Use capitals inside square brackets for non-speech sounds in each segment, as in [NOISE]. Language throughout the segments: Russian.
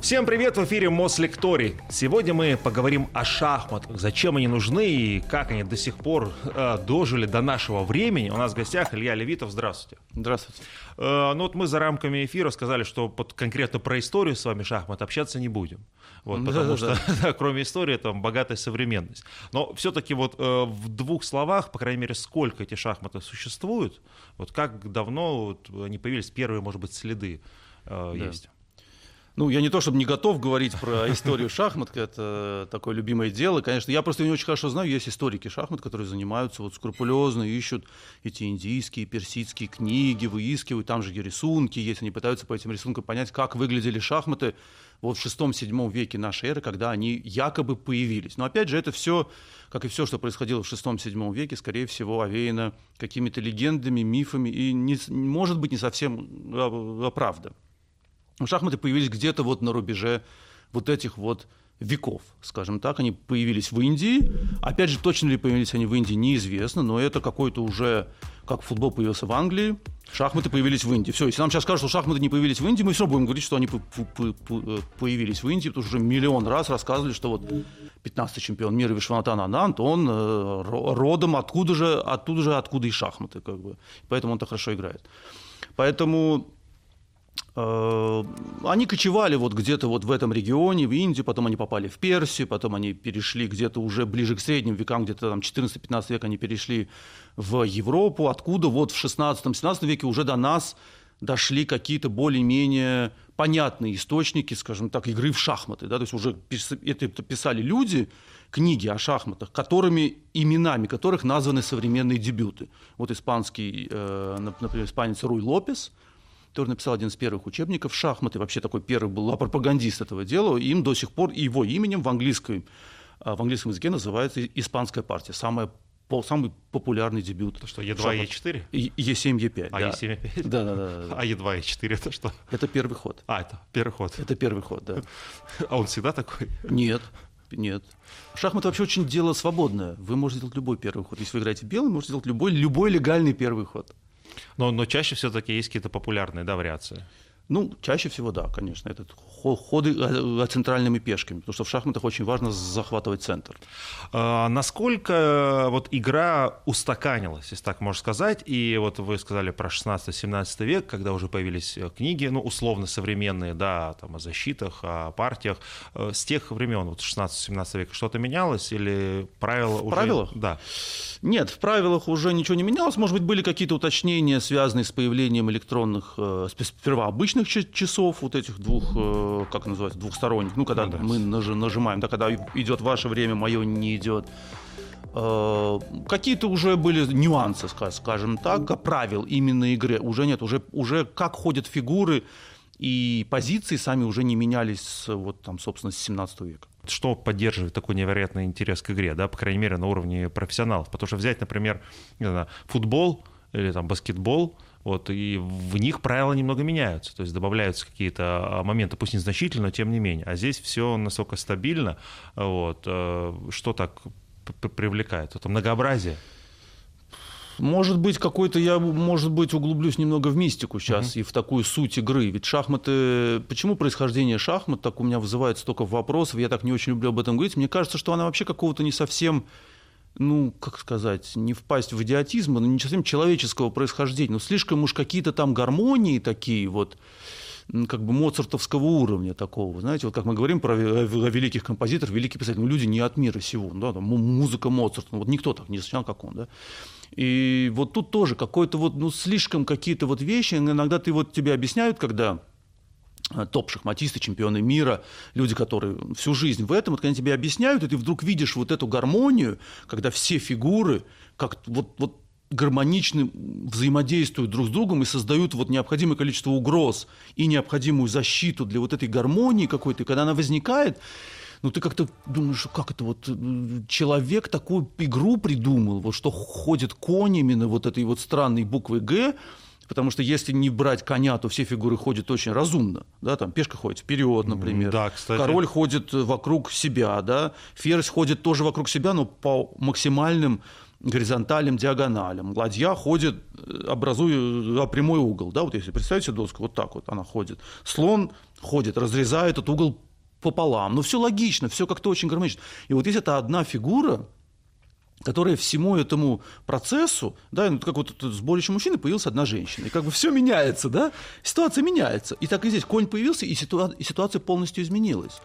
Всем привет, в эфире Мослекторий. Сегодня мы поговорим о шахматах, зачем они нужны и как они до сих пор э, дожили до нашего времени. У нас в гостях Илья Левитов, здравствуйте. Здравствуйте. Э, ну вот мы за рамками эфира сказали, что под, конкретно про историю с вами шахмат общаться не будем. Вот, потому что [LAUGHS] да, кроме истории там богатая современность. Но все-таки вот э, в двух словах, по крайней мере, сколько эти шахматы существуют, вот как давно вот, они появились, первые, может быть, следы э, да. есть. Ну, я не то чтобы не готов говорить про историю шахмат, это такое любимое дело. Конечно, я просто не очень хорошо знаю, есть историки шахмат, которые занимаются вот скрупулезно, ищут эти индийские, персидские книги, выискивают, там же и рисунки есть, они пытаются по этим рисункам понять, как выглядели шахматы вот в шестом-седьмом веке нашей эры, когда они якобы появились. Но опять же, это все, как и все, что происходило в шестом-седьмом веке, скорее всего, овеяно какими-то легендами, мифами и, не, может быть, не совсем а, а, правда. Шахматы появились где-то вот на рубеже вот этих вот веков, скажем так. Они появились в Индии. Опять же, точно ли появились они в Индии, неизвестно, но это какой-то уже, как футбол появился в Англии, шахматы появились в Индии. Все, если нам сейчас скажут, что шахматы не появились в Индии, мы все равно будем говорить, что они э, появились в Индии, потому что уже миллион раз рассказывали, что вот 15-й чемпион мира Вишванатан Анант, он э, родом откуда же, оттуда же, откуда и шахматы, как бы. Поэтому он так хорошо играет. Поэтому они кочевали вот где-то вот в этом регионе, в Индию, потом они попали в Персию, потом они перешли где-то уже ближе к средним векам, где-то там 14-15 век они перешли в Европу, откуда вот в 16-17 веке уже до нас дошли какие-то более-менее понятные источники, скажем так, игры в шахматы. Да? То есть уже это писали люди, книги о шахматах, которыми, именами которых названы современные дебюты. Вот испанский, э, например, испанец Руй Лопес – который написал один из первых учебников шахматы, вообще такой первый был пропагандист этого дела, им до сих пор его именем в, английском а, в английском языке называется «Испанская партия», самая самый популярный дебют. Это что, Е2, Е4? Е7, Е5. А, да. Е7, Е5? [LAUGHS] Да, да, да, да. А Е2, Е4 это что? Это первый ход. А, это первый ход. Это первый ход, да. [LAUGHS] А он всегда такой? Нет, нет. Шахматы вообще очень дело свободное. Вы можете делать любой первый ход. Если вы играете белый, можете делать любой, любой легальный первый ход. Но, но чаще все-таки есть какие-то популярные да, вариации. Ну, чаще всего, да, конечно. Это ходы э, центральными пешками, потому что в шахматах очень важно захватывать центр. А, насколько э, вот игра устаканилась, если так можно сказать, и вот вы сказали про 16-17 век, когда уже появились э, книги, ну, условно современные, да, там, о защитах, о партиях, с тех времен, вот 16-17 века, что-то менялось или правила в уже... правилах? Да. Нет, в правилах уже ничего не менялось, может быть, были какие-то уточнения, связанные с появлением электронных, сперва обычных часов, вот этих двух Э, как называется, двухсторонних, ну, когда ну, да. мы нажимаем, да, когда идет ваше время, мое не идет. Э, какие-то уже были нюансы, скажем так, правил именно игры. Уже нет, уже, уже как ходят фигуры, и позиции сами уже не менялись, вот там, собственно, с 17 века. Что поддерживает такой невероятный интерес к игре, да, по крайней мере, на уровне профессионалов? Потому что взять, например, не знаю, футбол или там баскетбол – вот, и в них правила немного меняются, то есть добавляются какие-то а, моменты, пусть незначительно, но тем не менее. А здесь все настолько стабильно, вот, э, что так привлекает? Это многообразие. Может быть, какой-то я, может быть, углублюсь немного в мистику сейчас uh-huh. и в такую суть игры. Ведь шахматы... Почему происхождение шахмат так у меня вызывает столько вопросов? Я так не очень люблю об этом говорить. Мне кажется, что она вообще какого-то не совсем ну, как сказать, не впасть в идиотизм, но не совсем человеческого происхождения. Но слишком уж какие-то там гармонии такие вот, как бы моцартовского уровня такого. Знаете, вот как мы говорим про великих композиторов, великие писатели, ну, люди не от мира сего. Да, там, музыка Моцарта, ну, вот никто так не сочинял, как он. Да? И вот тут тоже какой-то вот, ну, слишком какие-то вот вещи, иногда ты вот тебе объясняют, когда топ-шахматисты, чемпионы мира, люди, которые всю жизнь в этом, вот когда тебе объясняют, и ты вдруг видишь вот эту гармонию, когда все фигуры как вот, вот гармонично взаимодействуют друг с другом и создают вот необходимое количество угроз и необходимую защиту для вот этой гармонии какой-то, когда она возникает, ну ты как-то думаешь, как это вот э, человек такую игру придумал, вот что ходит конь именно вот этой вот странной буквы «Г», Потому что если не брать коня, то все фигуры ходят очень разумно. Да, там пешка ходит вперед, например. Да, кстати. Король ходит вокруг себя, да. Ферзь ходит тоже вокруг себя, но по максимальным горизонталям, диагоналям. Ладья ходит, э, образуя прямой угол. Да, вот если представить себе доску, вот так вот она ходит. Слон ходит, разрезает этот угол пополам. Ну, все логично, все как-то очень гармонично. И вот есть эта одна фигура, которая всему этому процессу, да, ну, как вот с сборище мужчины появилась одна женщина, и как бы все меняется, да, ситуация меняется. И так и здесь конь появился, и, ситуа- и ситуация полностью изменилась.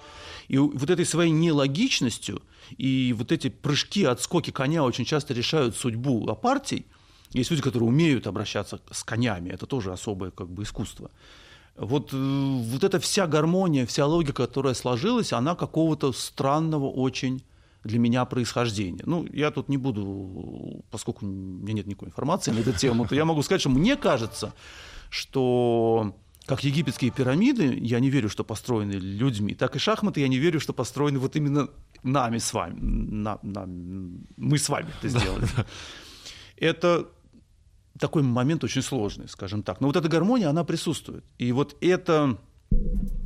И вот этой своей нелогичностью и вот эти прыжки, отскоки коня очень часто решают судьбу а партий. Есть люди, которые умеют обращаться с конями, это тоже особое как бы искусство. Вот, э, вот эта вся гармония, вся логика, которая сложилась, она какого-то странного очень для меня происхождения. Ну, я тут не буду, поскольку у меня нет никакой информации на эту тему, то я могу сказать, что мне кажется, что как египетские пирамиды, я не верю, что построены людьми, так и шахматы, я не верю, что построены вот именно нами с вами. На, на, мы с вами это сделали. Это такой момент очень сложный, скажем так. Но вот эта гармония, она присутствует. И вот это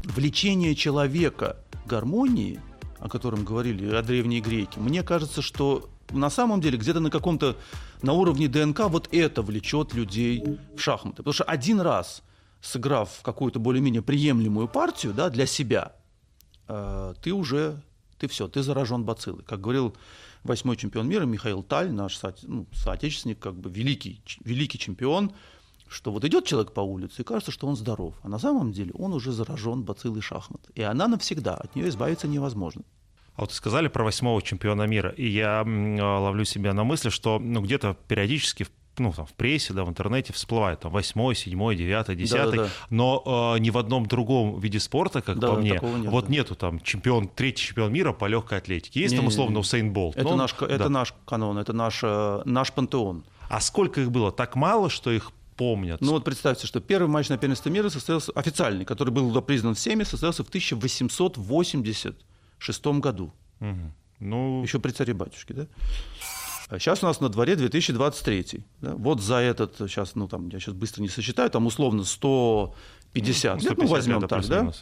влечение человека к гармонии, о котором говорили о древние греки, мне кажется, что на самом деле где-то на каком-то на уровне ДНК вот это влечет людей в шахматы. Потому что один раз сыграв какую-то более-менее приемлемую партию да, для себя, э, ты уже, ты все, ты заражен бациллой. Как говорил восьмой чемпион мира Михаил Таль, наш со, ну, соотечественник, как бы великий, великий чемпион, что вот идет человек по улице и кажется, что он здоров, а на самом деле он уже заражен бациллой шахмат. И она навсегда, от нее избавиться невозможно. А вот сказали про восьмого чемпиона мира, и я ловлю себя на мысли, что ну, где-то периодически в ну, там, в прессе, да, в интернете всплывает там восьмой, седьмой, девятый, десятый, да, да, да. но э, ни в одном другом виде спорта, как да, по мне, нет, вот да. нету там чемпион, третий чемпион мира по легкой атлетике. Есть не, там условно Усейн Болт. Это, наш, да. это наш канон, это наш, э, наш пантеон. А сколько их было? Так мало, что их помнят. Ну вот представьте, что первый матч на первенстве мира состоялся, официальный, который был признан всеми, состоялся в 1886 году. Угу. Ну... Еще при царе батюшке, да? Сейчас у нас на дворе 2023. Да? Вот за этот, сейчас, ну там, я сейчас быстро не сосчитаю, там условно 150, 150 ну, возьмем так, да?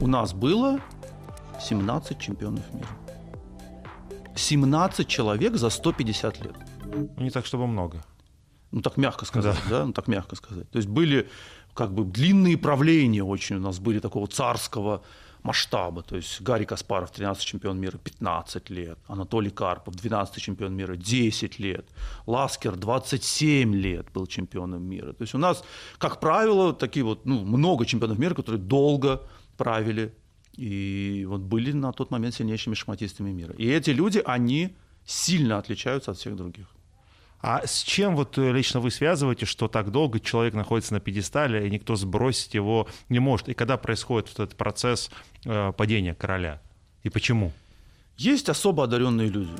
У нас было 17 чемпионов мира. 17 человек за 150 лет. Ну, не так, чтобы много. Ну, так мягко сказать, да, да? Ну, так мягко сказать. То есть были как бы длинные правления очень у нас были такого царского масштаба. То есть Гарри Каспаров, 13 чемпион мира, 15 лет. Анатолий Карпов, 12 чемпион мира, 10 лет. Ласкер, 27 лет был чемпионом мира. То есть у нас, как правило, такие вот, ну, много чемпионов мира, которые долго правили и вот были на тот момент сильнейшими шахматистами мира. И эти люди, они сильно отличаются от всех других. А с чем вот э, лично вы связываете, что так долго человек находится на пьедестале, и никто сбросить его не может? И когда происходит вот этот процесс э, падения короля? И почему? Есть особо одаренные люди.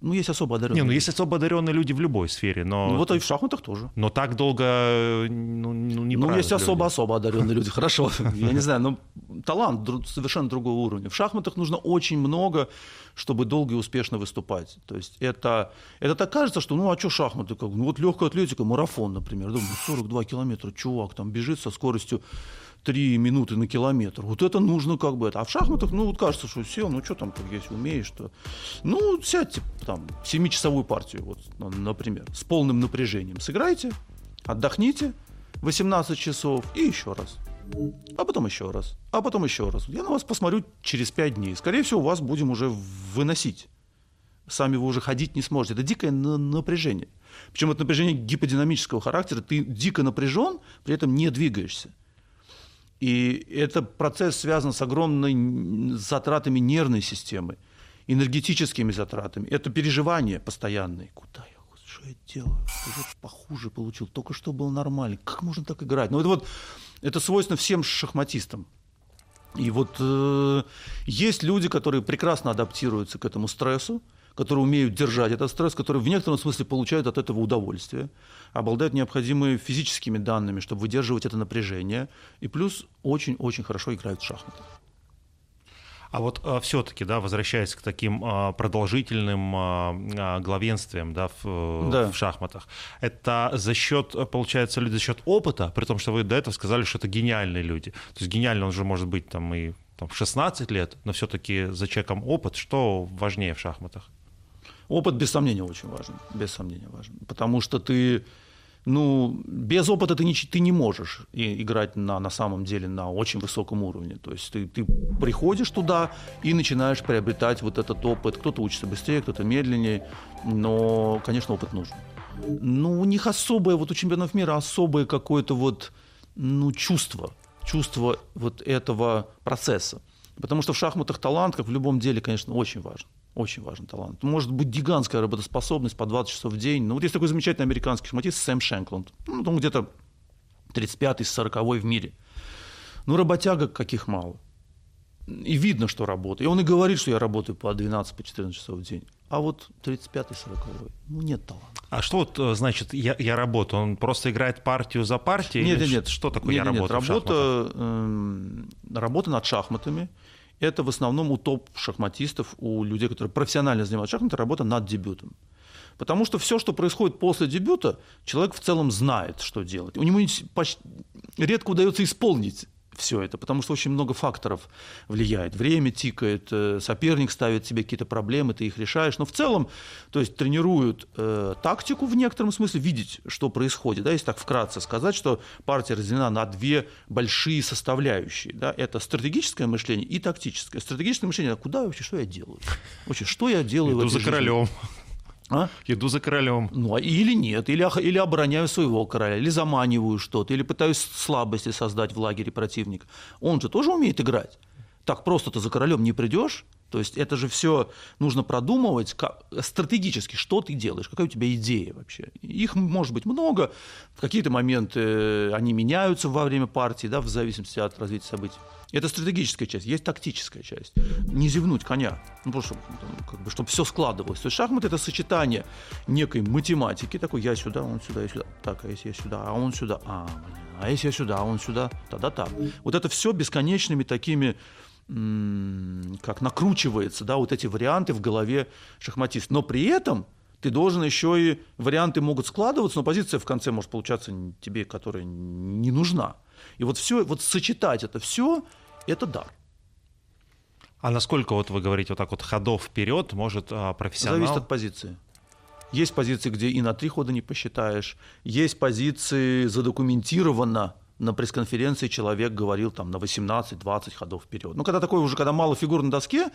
Ну, есть особо одаренные. Не, ну есть особо одаренные люди в любой сфере, но... Ну, вот и в шахматах тоже. Но так долго э, ну, ну, не Ну, есть особо-особо одаренные люди, хорошо. [LAUGHS] Я не знаю, но талант совершенно другого уровня. В шахматах нужно очень много, чтобы долго и успешно выступать. То есть это, это так кажется, что ну а что шахматы? Как? Ну вот легкая атлетика, марафон, например. Думаю, 42 километра, чувак там бежит со скоростью 3 минуты на километр. Вот это нужно как бы это. А в шахматах, ну, вот кажется, что сел, ну, что там, как если умеешь, то... Ну, сядьте там, 7-часовую партию, вот, например, с полным напряжением. Сыграйте, отдохните 18 часов и еще раз. А потом еще раз. А потом еще раз. Я на вас посмотрю через 5 дней. Скорее всего, вас будем уже выносить. Сами вы уже ходить не сможете. Это дикое напряжение. Причем это напряжение гиподинамического характера. Ты дико напряжен, при этом не двигаешься. И этот процесс связан с огромными затратами нервной системы, энергетическими затратами. Это переживание постоянное. Куда я? Что я делаю? Уже похуже получил. Только что был нормальный. Как можно так играть? Ну, это вот это свойственно всем шахматистам. И вот э, есть люди, которые прекрасно адаптируются к этому стрессу, которые умеют держать этот стресс, которые в некотором смысле получают от этого удовольствие, обладают необходимыми физическими данными, чтобы выдерживать это напряжение, и плюс очень-очень хорошо играют в шахматы. А вот а, все-таки, да, возвращаясь к таким а, продолжительным а, а главенствиям, да, в, э, да, в шахматах, это за счет, получается, люди за счет опыта, при том, что вы до этого сказали, что это гениальные люди. То есть гениальный он же может быть там и там, 16 лет, но все-таки за человеком опыт, что важнее в шахматах? Опыт, без сомнения, очень важен. Без сомнения важен. Потому что ты, ну, без опыта ты не, ты не можешь играть на, на самом деле на очень высоком уровне. То есть ты, ты приходишь туда и начинаешь приобретать вот этот опыт. Кто-то учится быстрее, кто-то медленнее. Но, конечно, опыт нужен. Ну, у них особое, вот у чемпионов мира особое какое-то вот, ну, чувство. Чувство вот этого процесса. Потому что в шахматах талант, как в любом деле, конечно, очень важен. Очень важен талант. Может быть гигантская работоспособность по 20 часов в день. Ну, вот есть такой замечательный американский шахматист Сэм Шенкланд. Ну, он где-то 35-й, 40 в мире. Ну, работяга каких мало. И видно, что работает. И он и говорит, что я работаю по 12-14 по часов в день. А вот 35-й, 40 ну, нет таланта. А что вот э, значит я, я работаю? Он просто играет партию за партией? Нет, нет, нет. Что такое нет, я нет, работаю? Работа, э, работа над шахматами – это в основном у топ-шахматистов, у людей, которые профессионально занимаются шахматами, работа над дебютом. Потому что все, что происходит после дебюта, человек в целом знает, что делать. У него почти редко удается исполнить все это, потому что очень много факторов влияет. Время тикает, э, соперник ставит себе какие-то проблемы, ты их решаешь. Но в целом, то есть тренируют э, тактику в некотором смысле, видеть, что происходит. Да, если так вкратце сказать, что партия разделена на две большие составляющие. Да, это стратегическое мышление и тактическое. Стратегическое мышление, куда вообще, что я делаю? Вообще, что я делаю Иду в этой за королем. А? Иду за королем. Ну, а или нет, или, или обороняю своего короля, или заманиваю что-то, или пытаюсь слабости создать в лагере противника. Он же тоже умеет играть. Так просто ты за королем не придешь. То есть это же все нужно продумывать как, стратегически, что ты делаешь, какая у тебя идея вообще. Их может быть много, в какие-то моменты э, они меняются во время партии, да, в зависимости от развития событий. Это стратегическая часть, есть тактическая часть. Не зевнуть коня, ну, просто, как бы, чтобы все складывалось. То есть шахмат это сочетание некой математики, такой я сюда, он сюда, я сюда, так, а если я сюда, а он сюда, а, а если я сюда, а он сюда, тогда так. Вот это все бесконечными такими как накручивается, да, вот эти варианты в голове шахматиста. Но при этом ты должен еще и варианты могут складываться, но позиция в конце может получаться тебе, которая не нужна. И вот все, вот сочетать это все, это дар. А насколько вот вы говорите вот так вот ходов вперед может а, профессионал? Зависит от позиции. Есть позиции, где и на три хода не посчитаешь. Есть позиции задокументированно на пресс-конференции человек говорил там на 18-20 ходов вперед. Ну, когда такое уже, когда мало фигур на доске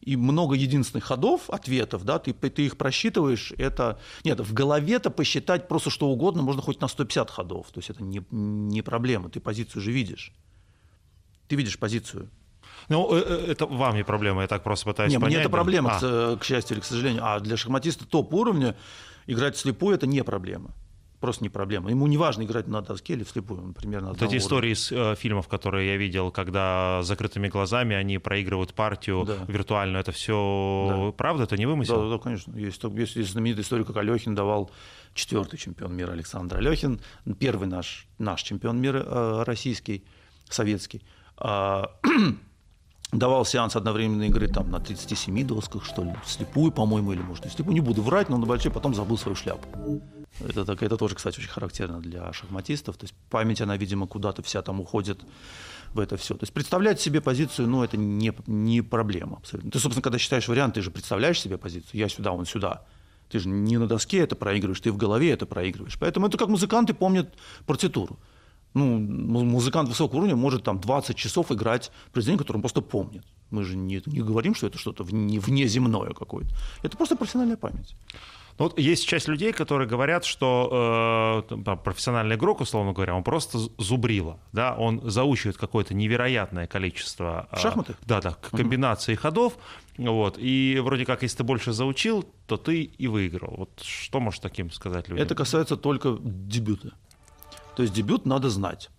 и много единственных ходов, ответов, да, ты, ты их просчитываешь, это... Нет, в голове-то посчитать просто что угодно можно хоть на 150 ходов. То есть это не, не проблема, ты позицию же видишь. Ты видишь позицию. Ну, э, э, это вам не проблема, я так просто пытаюсь не, понять. Мне это проблема, а. к, к счастью или к сожалению. А для шахматиста топ-уровня играть слепую – это не проблема просто не проблема. Ему не важно играть на доске или вслепую, он примерно Вот эти истории из э, фильмов, которые я видел, когда закрытыми глазами они проигрывают партию да. виртуальную, это все да. правда, это не вымысел? Да, да, конечно. Есть, есть, есть знаменитая история, как Алехин давал четвертый чемпион мира Александр Алехин, первый наш, наш чемпион мира э, российский, советский. Э, [CLEARS THROAT] давал сеанс одновременной игры там на 37 досках, что ли, слепую, по-моему, или может не слепую, не буду врать, но на большой потом забыл свою шляпу. Это, так, это тоже, кстати, очень характерно для шахматистов. То есть память, она, видимо, куда-то вся там уходит в это все. То есть представлять себе позицию, ну, это не, не проблема абсолютно. Ты, собственно, когда считаешь вариант, ты же представляешь себе позицию. Я сюда, он сюда. Ты же не на доске это проигрываешь, ты в голове это проигрываешь. Поэтому это как музыканты помнят партитуру. Ну, музыкант высокого уровня может там 20 часов играть произведение, которое он просто помнит. Мы же не, не говорим, что это что-то вне, внеземное какое-то. Это просто профессиональная память. Ну, вот есть часть людей, которые говорят, что э, профессиональный игрок, условно говоря, он просто зубрило, да, он заучивает какое-то невероятное количество... Э, Шахматы? Да, да, комбинаций угу. ходов, вот, и вроде как, если ты больше заучил, то ты и выиграл. Вот что можешь таким сказать людям? Это касается только дебюта. То есть дебют надо знать.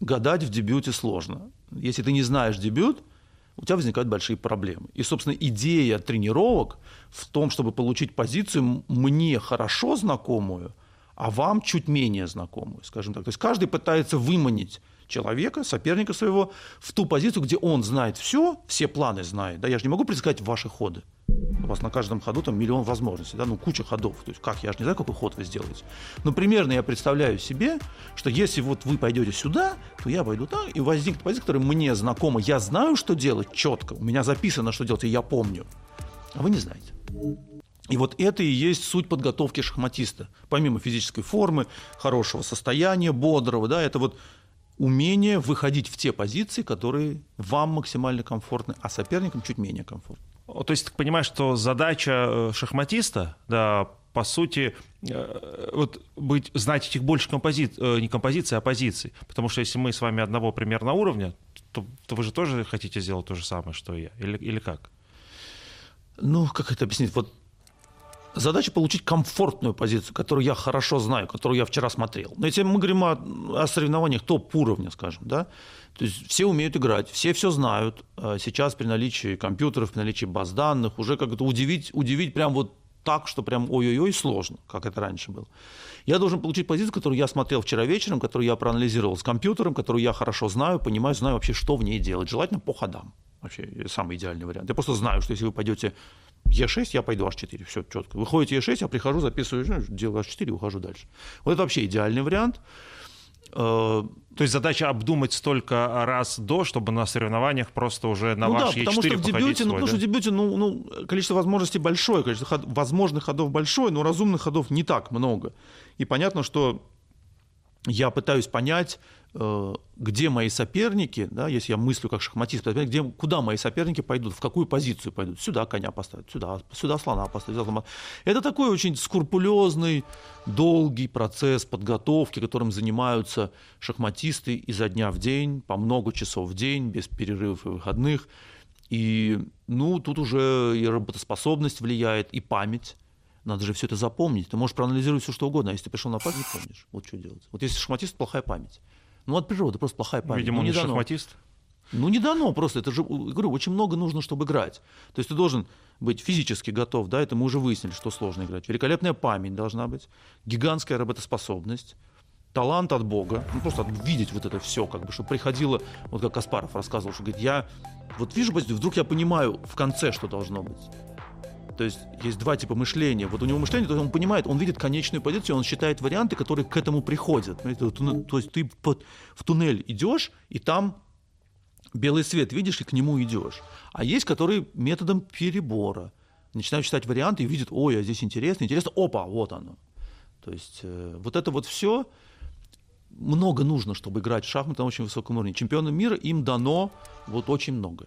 Гадать в дебюте сложно. Если ты не знаешь дебют, у тебя возникают большие проблемы. И, собственно, идея тренировок в том, чтобы получить позицию мне хорошо знакомую, а вам чуть менее знакомую, скажем так. То есть каждый пытается выманить человека, соперника своего, в ту позицию, где он знает все, все планы знает. Да, я же не могу предсказать ваши ходы. У вас на каждом ходу там миллион возможностей, да, ну куча ходов. То есть как, я же не знаю, какой ход вы сделаете. Но примерно я представляю себе, что если вот вы пойдете сюда, то я пойду так, и возникнет позиция, которая мне знакома. Я знаю, что делать четко, у меня записано, что делать, и я помню. А вы не знаете. И вот это и есть суть подготовки шахматиста. Помимо физической формы, хорошего состояния, бодрого, да, это вот умение выходить в те позиции, которые вам максимально комфортны, а соперникам чуть менее комфортны. То есть ты понимаешь, что задача э, шахматиста, да, по сути, э, вот быть, знать этих больше компози... Э, не композиций, а позиций. Потому что если мы с вами одного примерно уровня, то, то вы же тоже хотите сделать то же самое, что и я. Или, или как? Ну, как это объяснить? Вот задача получить комфортную позицию, которую я хорошо знаю, которую я вчера смотрел. Но если мы говорим о, о соревнованиях топ-уровня, скажем, да, то есть все умеют играть, все все знают. А сейчас при наличии компьютеров, при наличии баз данных уже как-то удивить, удивить прям вот так, что прям ой-ой-ой сложно, как это раньше было. Я должен получить позицию, которую я смотрел вчера вечером, которую я проанализировал с компьютером, которую я хорошо знаю, понимаю, знаю вообще, что в ней делать. Желательно по ходам. Вообще самый идеальный вариант. Я просто знаю, что если вы пойдете Е6, я пойду H4, все четко. Выходит Е6, я прихожу, записываю, ну, делаю H4 и ухожу дальше. Вот это вообще идеальный вариант. Э, То есть задача обдумать столько раз до, чтобы на соревнованиях просто уже на ну ваш да, потому что в дебюте, ну, потому что в дебюте, ну, ну, количество возможностей большое, количество ход, возможных ходов большое, но разумных ходов не так много. И понятно, что я пытаюсь понять, где мои соперники, да, если я мыслю как шахматист, где, куда мои соперники пойдут, в какую позицию пойдут. Сюда коня поставить, сюда, сюда слона поставить. Сюда. Это такой очень скрупулезный, долгий процесс подготовки, которым занимаются шахматисты изо дня в день, по много часов в день, без перерывов и выходных. И ну, тут уже и работоспособность влияет, и память. Надо же все это запомнить. Ты можешь проанализировать все, что угодно, а если ты пришел на память, не помнишь. Вот что делать. Вот если шахматист, плохая память. Ну, от природы, просто плохая память. Видимо, ну, он не дано. шахматист. Ну, не дано просто. Это же, говорю, очень много нужно, чтобы играть. То есть ты должен быть физически готов, да, это мы уже выяснили, что сложно играть. Великолепная память должна быть, гигантская работоспособность, талант от Бога, ну, просто видеть вот это все, как бы, чтобы приходило, вот как Каспаров рассказывал, что говорит, я вот вижу, вдруг я понимаю в конце, что должно быть. То есть есть два типа мышления. Вот у него мышление, то есть он понимает, он видит конечную позицию, он считает варианты, которые к этому приходят. То есть ты в туннель идешь, и там белый свет видишь, и к нему идешь. А есть, которые методом перебора. Начинают читать варианты и видят, ой, а здесь интересно, интересно, опа, вот оно. То есть э, вот это вот все много нужно, чтобы играть в шахматы на очень высоком уровне. Чемпионам мира им дано вот очень много.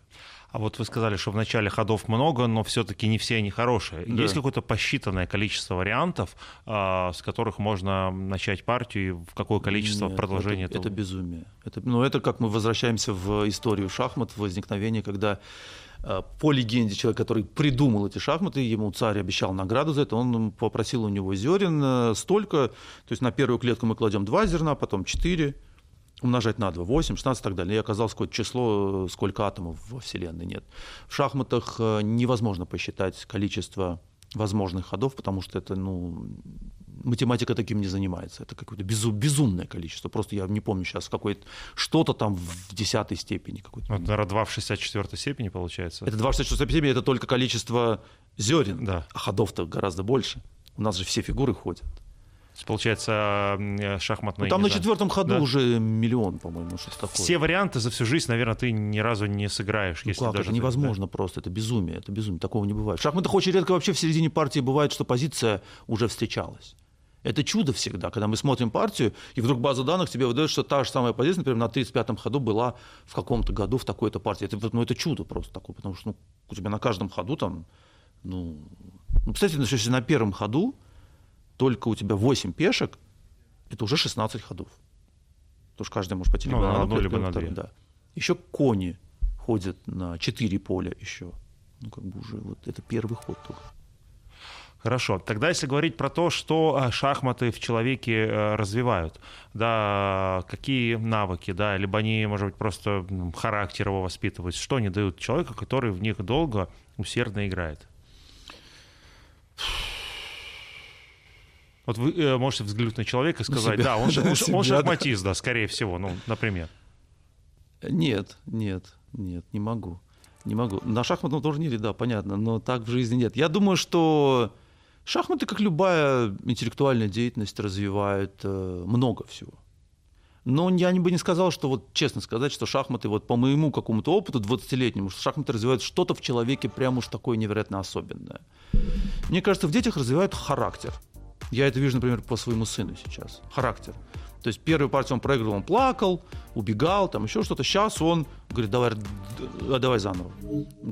А вот вы сказали, что в начале ходов много, но все-таки не все они хорошие. Да. Есть какое-то посчитанное количество вариантов, а, с которых можно начать партию, и в какое количество Нет, продолжения это, этого? Это безумие. Это, ну, это как мы возвращаемся в историю шахмат, в возникновение, когда по легенде человек, который придумал эти шахматы, ему царь обещал награду за это, он попросил у него зерен э, столько, то есть на первую клетку мы кладем два зерна, потом четыре, умножать на 2, 8, 16 и так далее. И оказалось какое-то число, сколько атомов во Вселенной нет. В шахматах э, невозможно посчитать количество возможных ходов, потому что это, ну, математика таким не занимается. Это какое-то безум, безумное количество. Просто я не помню сейчас какое что-то там в десятой степени. Какой-то. Вот, наверное, 2 в 64 степени получается. Это 2 в 64 степени, это только количество зерен, да. а ходов-то гораздо больше. У нас же все фигуры ходят. Получается, э, шахматный... Ну, там на четвертом ходу да? уже миллион, по-моему, что такое. Все варианты за всю жизнь, наверное, ты ни разу не сыграешь. Ну если как, даже это невозможно да? просто, это безумие, это безумие, такого не бывает. В шахматах очень редко вообще в середине партии бывает, что позиция уже встречалась. Это чудо всегда, когда мы смотрим партию, и вдруг база данных тебе выдает, что та же самая позиция, например, на 35-м ходу была в каком-то году в такой-то партии. Это, ну, это чудо просто такое, потому что ну, у тебя на каждом ходу там, ну... ну представьте, если на первом ходу только у тебя 8 пешек, это уже 16 ходов. Потому что каждый может пойти либо ну, на одну, либо на две. Да. Еще кони ходят на 4 поля еще. Ну, как бы уже вот это первый ход только. Хорошо. Тогда если говорить про то, что а, шахматы в человеке э, развивают, да, какие навыки, да, либо они, может быть, просто характер его воспитывают, что они дают человеку, который в них долго, усердно играет? Вот вы э, можете взглянуть на человека и сказать, да, он, [LAUGHS] он, он шахматист, да, скорее всего, ну, например. Нет, нет, нет, не могу. Не могу. На шахматном турнире, да, понятно, но так в жизни нет. Я думаю, что шахматы, как любая интеллектуальная деятельность, развивают э, много всего. Но я бы не сказал, что вот честно сказать, что шахматы, вот по моему какому-то опыту 20-летнему, что шахматы развивают что-то в человеке прям уж такое невероятно особенное. Мне кажется, в детях развивают характер. Я это вижу, например, по своему сыну сейчас. Характер. То есть первую партию он проиграл, он плакал, убегал, там еще что-то. Сейчас он говорит, давай, давай заново.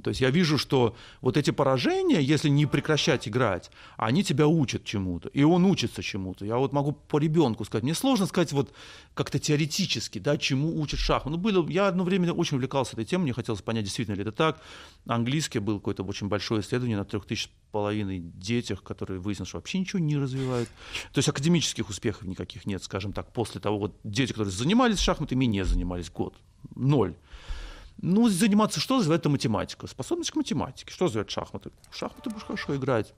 То есть я вижу, что вот эти поражения, если не прекращать играть, они тебя учат чему-то. И он учится чему-то. Я вот могу по ребенку сказать. Мне сложно сказать вот как-то теоретически, да, чему учат шахмат. Ну, было, я одно время очень увлекался этой темой, мне хотелось понять, действительно ли это так. Английский был какое-то очень большое исследование на трех тысяч половиной детях, которые выяснилось, что вообще ничего не развивают. То есть академических успехов никаких нет, скажем так, после того, вот дети, которые занимались шахматами, не занимались год. Ноль. Ну, заниматься что развивает это математика? Способность к математике. Что развивает шахматы? Шахматы будешь хорошо играть.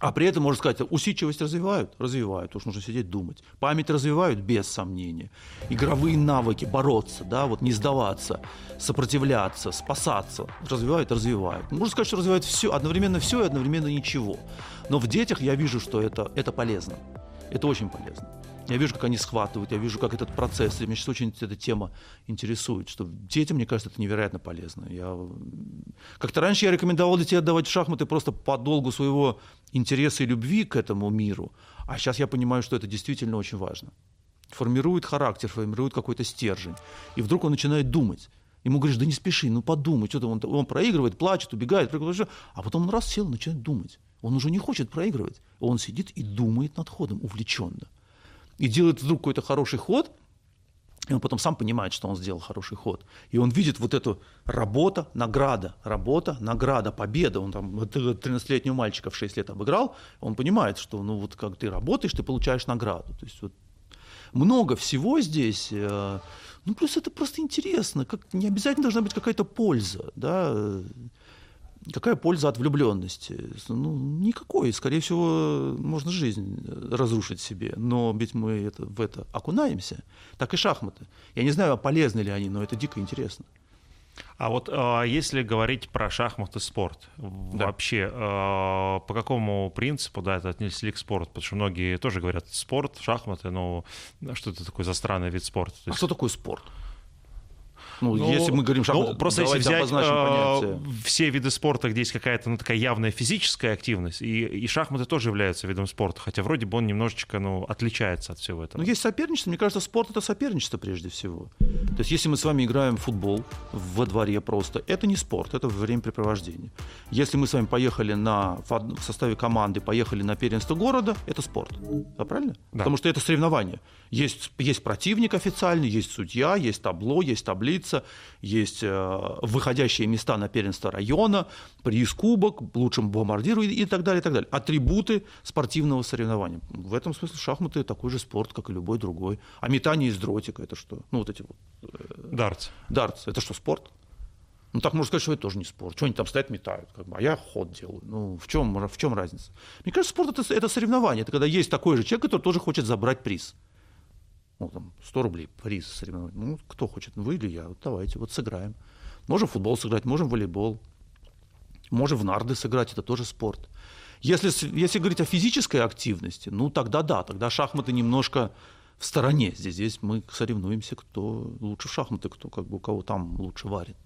А при этом, можно сказать, усидчивость развивают? Развивают, уж нужно сидеть думать. Память развивают? Без сомнения. Игровые навыки, бороться, да, вот не сдаваться, сопротивляться, спасаться. Развивают? Развивают. Можно сказать, что развивают все, одновременно все и одновременно ничего. Но в детях я вижу, что это, это полезно. Это очень полезно. Я вижу, как они схватывают, я вижу, как этот процесс. И меня сейчас очень эта тема интересует, что детям, мне кажется, это невероятно полезно. Я... Как-то раньше я рекомендовал детей отдавать в шахматы просто по долгу своего интереса и любви к этому миру. А сейчас я понимаю, что это действительно очень важно. Формирует характер, формирует какой-то стержень. И вдруг он начинает думать. Ему говоришь, да не спеши, ну подумай, что-то он, он проигрывает, плачет, убегает, а потом он раз сел, начинает думать. Он уже не хочет проигрывать. Он сидит и думает над ходом увлеченно и делает вдруг какой-то хороший ход, и он потом сам понимает, что он сделал хороший ход. И он видит вот эту работа, награда, работа, награда, победа. Он там 13-летнего мальчика в 6 лет обыграл, он понимает, что ну вот как ты работаешь, ты получаешь награду. То есть вот много всего здесь. Э, ну, плюс это просто интересно. Как, не обязательно должна быть какая-то польза. Да? Какая польза от влюбленности? Ну, никакой. Скорее всего, можно жизнь разрушить себе. Но ведь мы это, в это окунаемся. Так и шахматы. Я не знаю, полезны ли они, но это дико интересно. А вот э, если говорить про шахматы спорт, да. вообще э, по какому принципу да, это отнесли к спорту? Потому что многие тоже говорят спорт, шахматы, но что это такое за странный вид спорта? Есть... А что такое спорт? Ну, ну, если мы говорим шахматы, ну, просто если взять э, все виды спорта, где есть какая-то ну, такая явная физическая активность, и, и шахматы тоже являются видом спорта, хотя вроде бы он немножечко ну, отличается от всего этого. Ну, есть соперничество. Мне кажется, спорт — это соперничество прежде всего. То есть если мы с вами играем в футбол во дворе просто, это не спорт, это времяпрепровождение. Если мы с вами поехали на, в составе команды, поехали на первенство города, это спорт. Да, правильно? Да. Потому что это соревнование. Есть, есть противник официальный, есть судья, есть табло, есть таблица, есть э, выходящие места на первенство района, приз кубок, лучшему бомбардиру и, и так далее, и так далее. Атрибуты спортивного соревнования. В этом смысле шахматы такой же спорт, как и любой другой. А метание из дротика это что? Ну вот эти вот. Э, дартс. Дартс. Это что, спорт? Ну, так можно сказать, что это тоже не спорт. Что они там стоят, метают, как бы, а я ход делаю. Ну, в чем, в чем разница? Мне кажется, спорт это, это соревнование. Это когда есть такой же человек, который тоже хочет забрать приз ну, там, 100 рублей приз соревнования. Ну, кто хочет, вы или я, вот давайте, вот сыграем. Можем в футбол сыграть, можем в волейбол, можем в нарды сыграть, это тоже спорт. Если, если говорить о физической активности, ну, тогда да, тогда шахматы немножко в стороне. Здесь, здесь мы соревнуемся, кто лучше в шахматы, кто как бы у кого там лучше варит.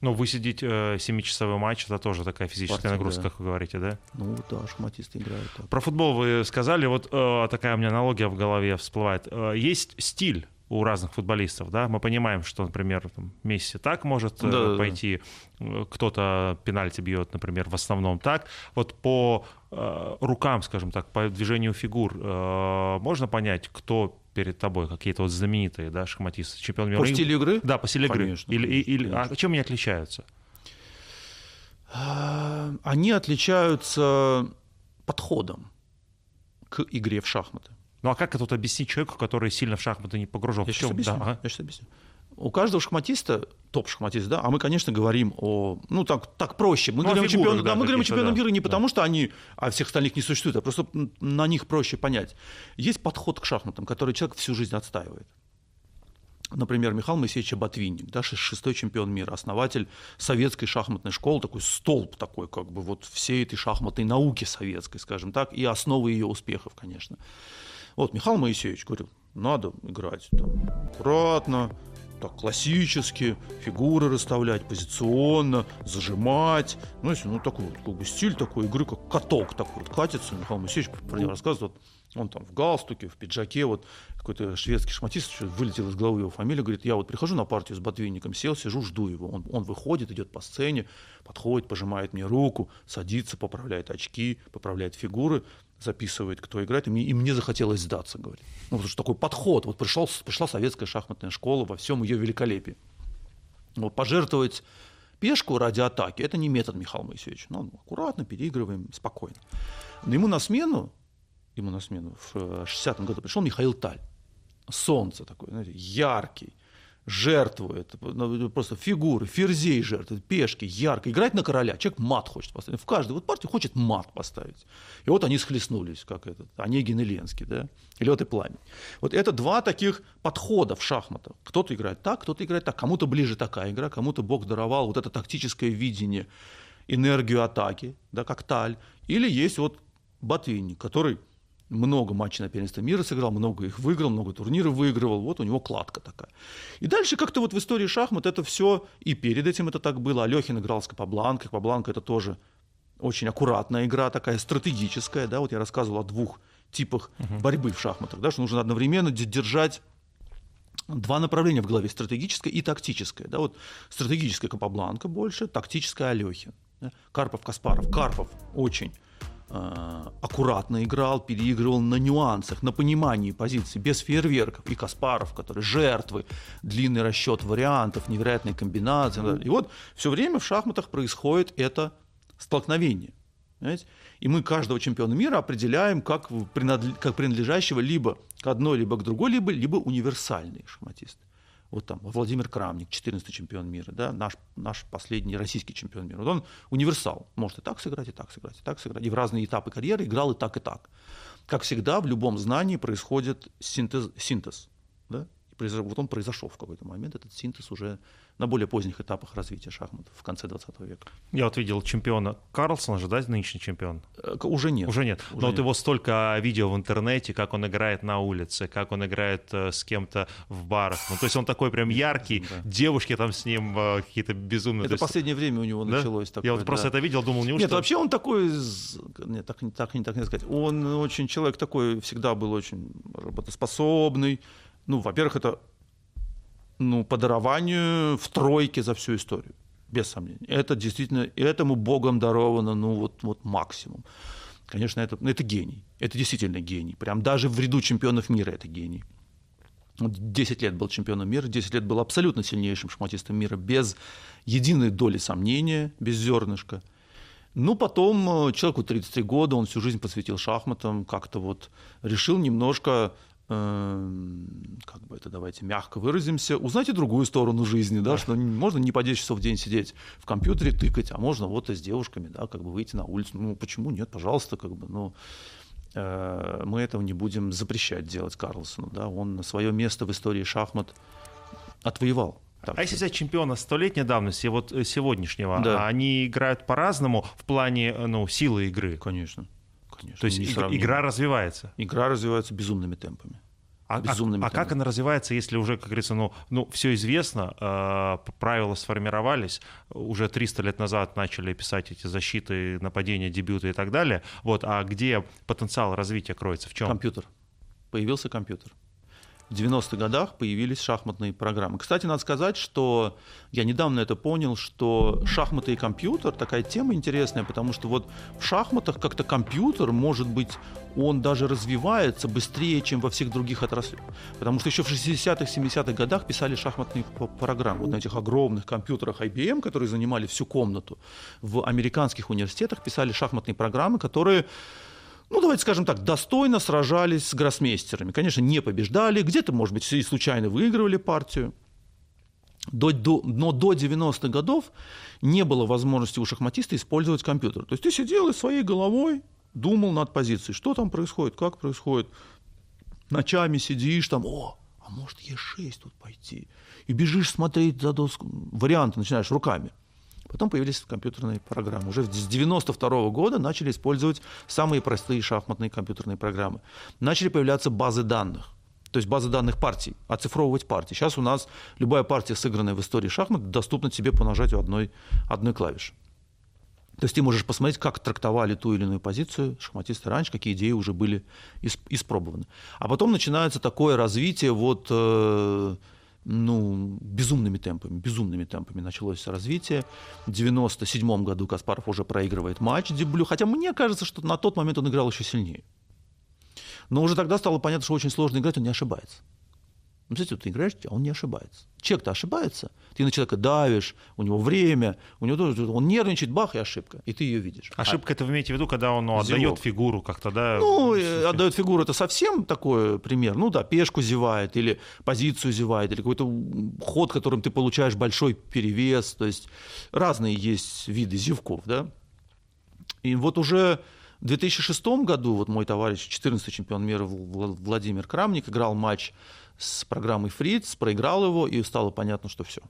Ну, высидеть э, 7-часовой матч, это тоже такая физическая Партия, нагрузка, да. как вы говорите, да? Ну да, шахматисты играют так. Про футбол вы сказали, вот э, такая у меня аналогия в голове всплывает. Э, есть стиль у разных футболистов, да, мы понимаем, что, например, там, Месси так может э, да, пойти, да. кто-то пенальти бьет, например, в основном так. Вот по э, рукам, скажем так, по движению фигур э, можно понять, кто перед тобой, какие-то вот знаменитые, да, шахматисты, чемпион мира. По стилю игры? Да, по стилю игры. Конечно. Или, или, конечно. А чем они отличаются? А, они отличаются подходом к игре в шахматы. Ну а как это объяснить человеку, который сильно в шахматы не погружен? Я сейчас объясню. Да, ага. Я сейчас объясню у каждого шахматиста, топ-шахматист, да, а мы, конечно, говорим о, ну, так, так проще. Мы ну, говорим, фигурах, чемпион, да, мы говорим о чемпионах да. мира не потому, что они, а всех остальных не существует, а просто на них проще понять. Есть подход к шахматам, который человек всю жизнь отстаивает. Например, Михаил Моисеевич Ботвинник, да, шестой чемпион мира, основатель советской шахматной школы, такой столб такой, как бы вот всей этой шахматной науки советской, скажем так, и основы ее успехов, конечно. Вот Михаил Моисеевич говорил, надо играть там, аккуратно, так классически, фигуры расставлять позиционно, зажимать. Ну, если, ну, такой вот как бы стиль такой игры, как каток такой вот катится. Михаил Моисеевич про него рассказывает. Вот, он там в галстуке, в пиджаке, вот какой-то шведский шахматист, вылетел из головы его фамилия, говорит, я вот прихожу на партию с ботвинником, сел, сижу, жду его. Он, он выходит, идет по сцене, подходит, пожимает мне руку, садится, поправляет очки, поправляет фигуры, записывает, кто играет, и мне, и мне захотелось сдаться, говорит. Ну, потому что такой подход, вот пришел, пришла советская шахматная школа во всем ее великолепии. Вот пожертвовать пешку ради атаки – это не метод Михаила Моисеевича. Ну, аккуратно, переигрываем, спокойно. Но ему на смену, ему на смену в 60-м году пришел Михаил Таль. Солнце такое, знаете, яркий, жертвует, ну, просто фигуры, ферзей жертвует, пешки, ярко. Играть на короля, человек мат хочет поставить. В каждой вот партии хочет мат поставить. И вот они схлестнулись, как этот, Онегин и Ленский, да, лед и пламя. Вот это два таких подхода в шахматах. Кто-то играет так, кто-то играет так. Кому-то ближе такая игра, кому-то Бог даровал вот это тактическое видение, энергию атаки, да, как таль. Или есть вот Ботвинник, который много матчей на первенство мира сыграл, много их выиграл, много турниров выигрывал, вот у него кладка такая. И дальше как-то вот в истории шахмат это все, и перед этим это так было, Алехин играл с Капабланкой, Капабланка это тоже очень аккуратная игра, такая стратегическая, да, вот я рассказывал о двух типах uh-huh. борьбы в шахматах, да, что нужно одновременно держать два направления в голове, стратегическое и тактическое. Да, вот стратегическое Капабланка больше, тактическое Алехин. Да. Карпов, Каспаров. Карпов очень аккуратно играл, переигрывал на нюансах, на понимании позиций, без фейерверков. И Каспаров, который жертвы, длинный расчет вариантов, невероятные комбинации. И вот все время в шахматах происходит это столкновение. Понимаете? И мы каждого чемпиона мира определяем как, как принадлежащего либо к одной, либо к другой, либо, либо универсальный шахматист вот там Владимир Крамник, 14 чемпион мира, да, наш, наш последний российский чемпион мира. Вот он универсал, может и так сыграть, и так сыграть, и так сыграть. И в разные этапы карьеры играл и так, и так. Как всегда, в любом знании происходит синтез, синтез вот он произошел в какой-то момент, этот синтез уже на более поздних этапах развития шахматов в конце 20 века. Я вот видел чемпиона Карлсона же, да, нынешний чемпион? Э, уже нет. Уже нет. Уже Но нет. вот его столько видео в интернете, как он играет на улице, как он играет э, с кем-то в барах. Ну, то есть он такой прям яркий, да. девушки там с ним э, какие-то безумные. Это есть... последнее время у него да? началось такое. Я вот да. просто это видел, думал, неужто... Нет, вообще он такой, нет, так, так, так, так не сказать, он очень человек такой, всегда был очень работоспособный. Ну, во-первых, это ну, по дарованию в тройке за всю историю, без сомнений. Это действительно, этому Богом даровано, ну, вот, вот максимум. Конечно, это, это гений, это действительно гений. Прям даже в ряду чемпионов мира это гений. 10 лет был чемпионом мира, 10 лет был абсолютно сильнейшим шахматистом мира, без единой доли сомнения, без зернышка. Ну, потом э, человеку 33 года, он всю жизнь посвятил шахматам, как-то вот решил немножко как бы это давайте мягко выразимся, узнать и другую сторону жизни, да, что можно не по 10 часов в день сидеть в компьютере, тыкать, а можно вот и с девушками, да, как бы выйти на улицу. Ну, почему нет, пожалуйста, как бы, ну, э, мы этого не будем запрещать делать Карлсону, да, он свое место в истории шахмат отвоевал. Так, а если взять чемпиона столетней давности, вот э, сегодняшнего, да. они играют по-разному в плане э, ну, силы игры? Конечно конечно. То есть игра развивается? Игра развивается безумными темпами. А, безумными а, а как она развивается, если уже, как говорится, ну, ну все известно, э, правила сформировались, уже 300 лет назад начали писать эти защиты, нападения, дебюты и так далее. Вот, а где потенциал развития кроется? В чем? Компьютер. Появился компьютер в 90-х годах появились шахматные программы. Кстати, надо сказать, что я недавно это понял, что шахматы и компьютер такая тема интересная, потому что вот в шахматах как-то компьютер, может быть, он даже развивается быстрее, чем во всех других отраслях. Потому что еще в 60-х, 70-х годах писали шахматные программы. Вот на этих огромных компьютерах IBM, которые занимали всю комнату, в американских университетах писали шахматные программы, которые ну, давайте скажем так, достойно сражались с гроссмейстерами. Конечно, не побеждали, где-то, может быть, и случайно выигрывали партию. До, до, но до 90-х годов не было возможности у шахматиста использовать компьютер. То есть ты сидел и своей головой думал над позицией, что там происходит, как происходит. Ночами сидишь там, о, а может Е6 тут пойти. И бежишь смотреть за доску. Варианты начинаешь руками. Потом появились компьютерные программы. Уже с 1992 года начали использовать самые простые шахматные компьютерные программы. Начали появляться базы данных. То есть база данных партий, оцифровывать партии. Сейчас у нас любая партия, сыгранная в истории шахмат, доступна тебе по нажатию одной, одной клавиши. То есть ты можешь посмотреть, как трактовали ту или иную позицию шахматисты раньше, какие идеи уже были испробованы. А потом начинается такое развитие вот, э, ну, безумными темпами, безумными темпами началось развитие. В 97 году Каспаров уже проигрывает матч Деблю, хотя мне кажется, что на тот момент он играл еще сильнее. Но уже тогда стало понятно, что очень сложно играть, он не ошибается. Ну, смотрите, вот ты играешь, а он не ошибается. Человек-то ошибается, ты на человека давишь, у него время, у него тоже, он нервничает, бах, и ошибка, и ты ее видишь. Ошибка а, это вы имеете в виду, когда он ну, отдает фигуру как-то, да? Ну, э, отдает фигуру, это совсем такой пример. Ну да, пешку зевает, или позицию зевает, или какой-то ход, которым ты получаешь большой перевес. То есть разные есть виды зевков, да. И вот уже в 2006 году вот мой товарищ, 14-й чемпион мира Владимир Крамник, играл матч с программой Фриц, проиграл его, и стало понятно, что все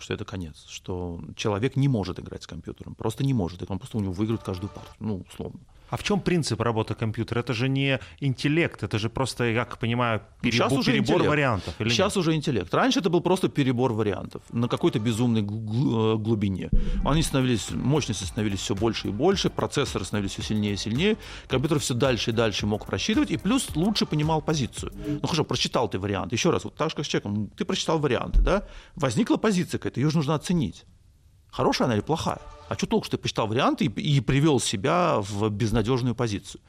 что это конец, что человек не может играть с компьютером, просто не может, он просто у него выиграет каждую партию, ну, условно. А в чем принцип работы компьютера? Это же не интеллект, это же просто, я как понимаю, перебор, Сейчас уже перебор интеллект. вариантов. Или Сейчас нет? уже интеллект. Раньше это был просто перебор вариантов на какой-то безумной э, глубине. Они становились, мощности становились все больше и больше, процессоры становились все сильнее и сильнее, компьютер все дальше и дальше мог просчитывать, и плюс лучше понимал позицию. Ну хорошо, прочитал ты вариант. Еще раз, вот так же как с человеком, ты прочитал варианты, да? Возникла позиция какая-то, ее же нужно оценить. Хорошая она или плохая? А что толку, что ты посчитал варианты и, и привел себя в безнадежную позицию?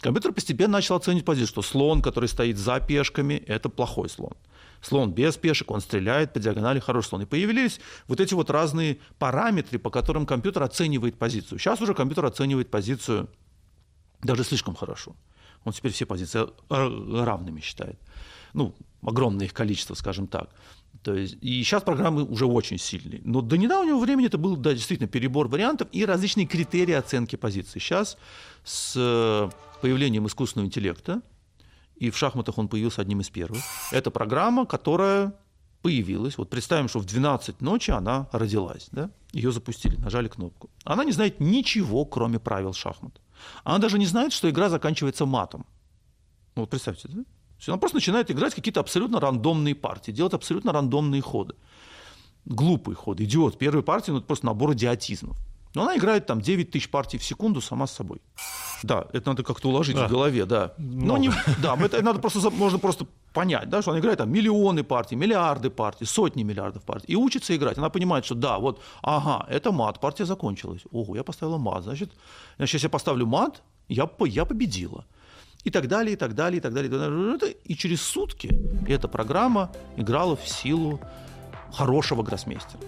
Компьютер постепенно начал оценивать позицию, что слон, который стоит за пешками, это плохой слон. Слон без пешек, он стреляет по диагонали, хороший слон. И появились вот эти вот разные параметры, по которым компьютер оценивает позицию. Сейчас уже компьютер оценивает позицию даже слишком хорошо. Он теперь все позиции равными считает. Ну, огромное их количество, скажем так. То есть, и сейчас программы уже очень сильные. Но до недавнего времени это был да, действительно перебор вариантов и различные критерии оценки позиций. Сейчас с э, появлением искусственного интеллекта, и в шахматах он появился одним из первых, это программа, которая появилась. Вот представим, что в 12 ночи она родилась. Да? Ее запустили, нажали кнопку. Она не знает ничего, кроме правил шахмат. Она даже не знает, что игра заканчивается матом. Ну, вот представьте, да? Он просто начинает играть какие-то абсолютно рандомные партии, делать абсолютно рандомные ходы. Глупый ход, идиот. Первая партия, ну, это просто набор идиотизмов. Но она играет там 9 тысяч партий в секунду сама с собой. Да, это надо как-то уложить да. в голове, да. Но не, да, это, это надо просто, можно просто понять, да, что она играет там миллионы партий, миллиарды партий, сотни миллиардов партий. И учится играть. Она понимает, что да, вот, ага, это мат, партия закончилась. Ого, я поставила мат. Значит, значит если я поставлю мат, я, я победила и так далее, и так далее, и так далее. Далее. и через сутки эта программа играла в силу хорошего гроссмейстера.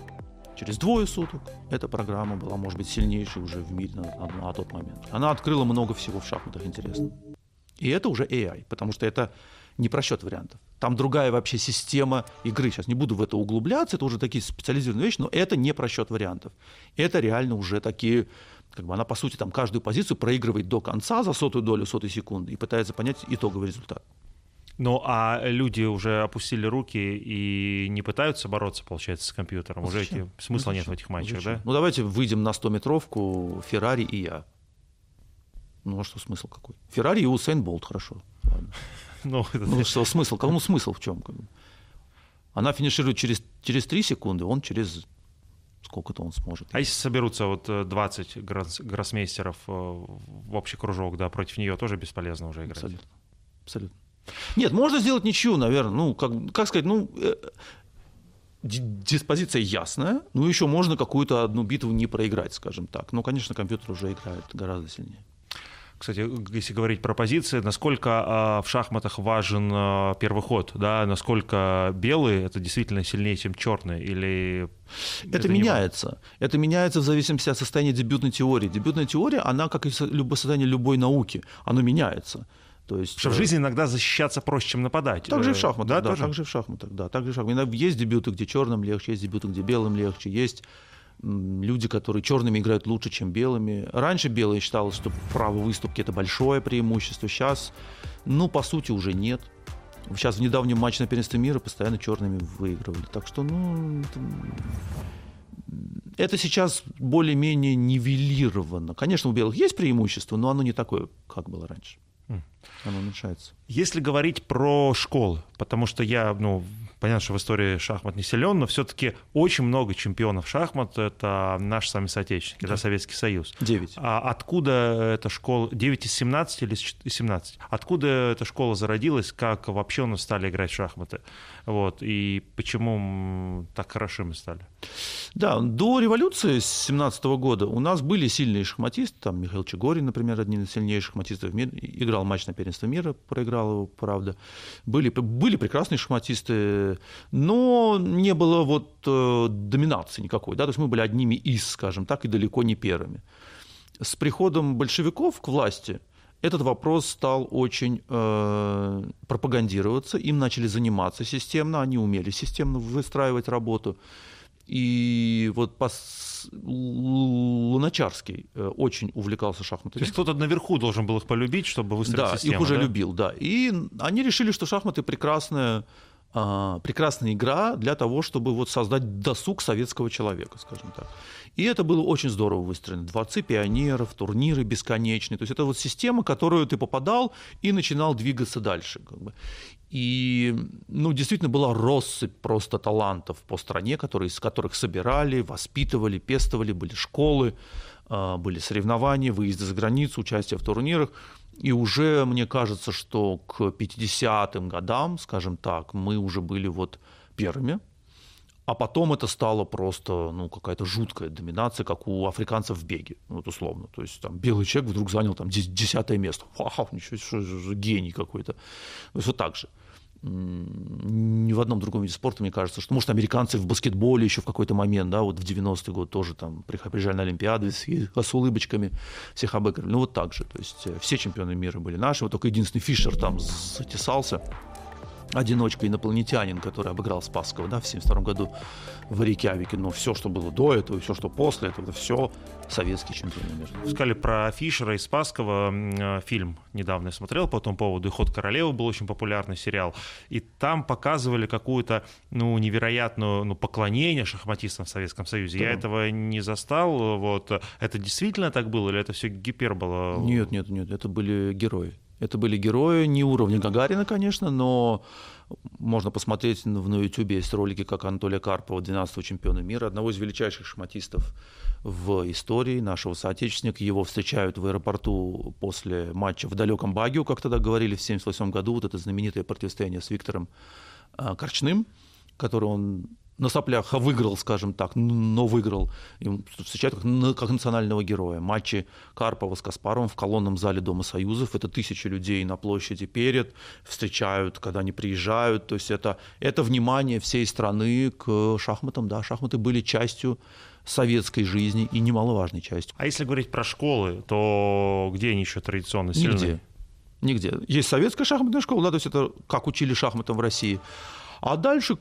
Через двое суток эта программа была, может быть, сильнейшей уже в мире на, на, на тот момент. Она открыла много всего в шахматах интересного. И это уже AI, потому что это не просчет вариантов. Там другая вообще система игры. Сейчас не буду в это углубляться, это уже такие специализированные вещи, но это не просчет вариантов. Это реально уже такие как бы она, по сути, там каждую позицию проигрывает до конца за сотую долю сотой секунды и пытается понять итоговый результат. Ну, а люди уже опустили руки и не пытаются бороться, получается, с компьютером. Уже эти, смысла ну, нет в этих матчах, Зачем? да? Ну, давайте выйдем на 100-метровку Феррари и я. Ну, а что смысл какой? Феррари и Усейн Болт, хорошо. [LAUGHS] Ну, это... ну что, смысл? Кому смысл в чем? Она финиширует через, через 3 секунды, он через сколько-то он сможет. А если соберутся вот 20 э, гроссмейстеров э, в общий кружок, да, против нее тоже бесполезно уже играть? Абсолютно. Абсолютно. Нет, можно сделать ничью, наверное. Ну, как, как сказать, ну, э, диспозиция ясная, ну, еще можно какую-то одну битву не проиграть, скажем так. Но, конечно, компьютер уже играет гораздо сильнее. Кстати, если говорить про позиции, насколько э, в шахматах важен э, первый ход, да, насколько белые это действительно сильнее, чем черные, или это, это меняется. Не... Это меняется в зависимости от состояния дебютной теории. Дебютная теория, она, как и состояние любой науки, оно меняется. То есть, что в э, жизни иногда защищаться проще, чем нападать. Так же и в шахматах, да, да тоже? так же в шахматах, да, так же в шахматах. Есть дебюты, где черным легче, есть дебюты, где белым легче, есть люди, которые черными играют лучше, чем белыми. Раньше белые считалось, что право выступки это большое преимущество. Сейчас, ну, по сути, уже нет. Сейчас в недавнем матче на первенстве мира постоянно черными выигрывали. Так что, ну, это, сейчас более-менее нивелировано. Конечно, у белых есть преимущество, но оно не такое, как было раньше. Оно уменьшается. Если говорить про школы, потому что я, ну, понятно, что в истории шахмат не силен, но все-таки очень много чемпионов шахмат — это наши сами соотечественники, это Советский Союз. Девять. А откуда эта школа, 9 из 17 или из 17? Откуда эта школа зародилась, как вообще у нас стали играть в шахматы? Вот, и почему так хороши мы стали? Да, до революции с 17 года у нас были сильные шахматисты, там Михаил Чегорин, например, один из сильнейших шахматистов в мире, играл матч на первенство мира, проиграл его, правда. Были, были прекрасные шахматисты, но не было вот э, доминации никакой, да, то есть мы были одними из, скажем так, и далеко не первыми. С приходом большевиков к власти – этот вопрос стал очень э, пропагандироваться, им начали заниматься системно, они умели системно выстраивать работу. И вот пос... Луначарский э, очень увлекался шахматами. То есть кто-то наверху должен был их полюбить, чтобы выстроить да, систему, их уже да? любил, да. И они решили, что шахматы прекрасная, э, прекрасная игра для того, чтобы вот создать досуг советского человека, скажем так. И это было очень здорово выстроено. Дворцы пионеров, турниры бесконечные. То есть это вот система, в которую ты попадал и начинал двигаться дальше. Как бы. И ну, действительно была россыпь просто талантов по стране, которые, из которых собирали, воспитывали, пестовали, были школы, а, были соревнования, выезды за границу, участие в турнирах. И уже мне кажется, что к 50-м годам, скажем так, мы уже были вот первыми а потом это стало просто ну, какая-то жуткая доминация, как у африканцев в беге, ну, вот условно. То есть там белый человек вдруг занял там десятое место. Вау, ничего себе, гений какой-то. То есть вот так же. Ни в одном другом виде спорта, мне кажется, что, может, американцы в баскетболе еще в какой-то момент, да, вот в 90-й год тоже там приезжали на Олимпиады с, с улыбочками, всех обыгрывали. Ну, вот так же. То есть э, все чемпионы мира были наши, вот только единственный Фишер там затесался одиночка инопланетянин, который обыграл Спасского да, в 1972 году в Рейкявике. Но все, что было до этого, все, что после этого, это все советский чемпион мира. Сказали про Фишера и Спасского. Э, фильм недавно я смотрел по этому поводу. И «Ход королевы» был очень популярный сериал. И там показывали какую-то ну, невероятную ну, поклонение шахматистам в Советском Союзе. Да. Я этого не застал. Вот. Это действительно так было или это все гипербола? Нет, нет, нет. Это были герои. Это были герои не уровня Гагарина, конечно, но можно посмотреть на YouTube, есть ролики, как Анатолия Карпова, 12-го чемпиона мира, одного из величайших шахматистов в истории нашего соотечественника. Его встречают в аэропорту после матча в далеком Багио, как тогда говорили в 1978 году, вот это знаменитое противостояние с Виктором а, Корчным, который он на соплях выиграл, скажем так, но выиграл. Им встречают как, как национального героя. Матчи Карпова с Каспаровым в колонном зале Дома Союзов. Это тысячи людей на площади перед, встречают, когда они приезжают. То есть это, это внимание всей страны к шахматам. Да, шахматы были частью советской жизни и немаловажной частью. А если говорить про школы, то где они еще традиционно сильны? Нигде. Нигде. Есть советская шахматная школа, да, то есть это как учили шахматам в России. А дальше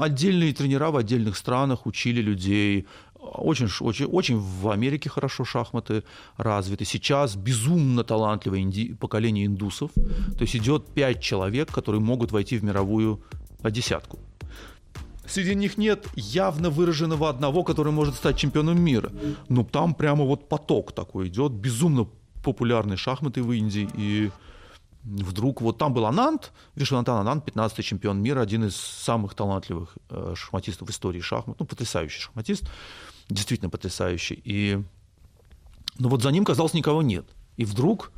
отдельные тренера в отдельных странах учили людей. Очень, очень, очень в Америке хорошо шахматы развиты. Сейчас безумно талантливое инди... поколение индусов. То есть идет пять человек, которые могут войти в мировую десятку. Среди них нет явно выраженного одного, который может стать чемпионом мира. Но там прямо вот поток такой идет, безумно популярные шахматы в Индии. И вдруг вот там был Анант, Вишванатан Анант, 15-й чемпион мира, один из самых талантливых э, шахматистов в истории шахмат, ну, потрясающий шахматист, действительно потрясающий. И, ну, вот за ним, казалось, никого нет. И вдруг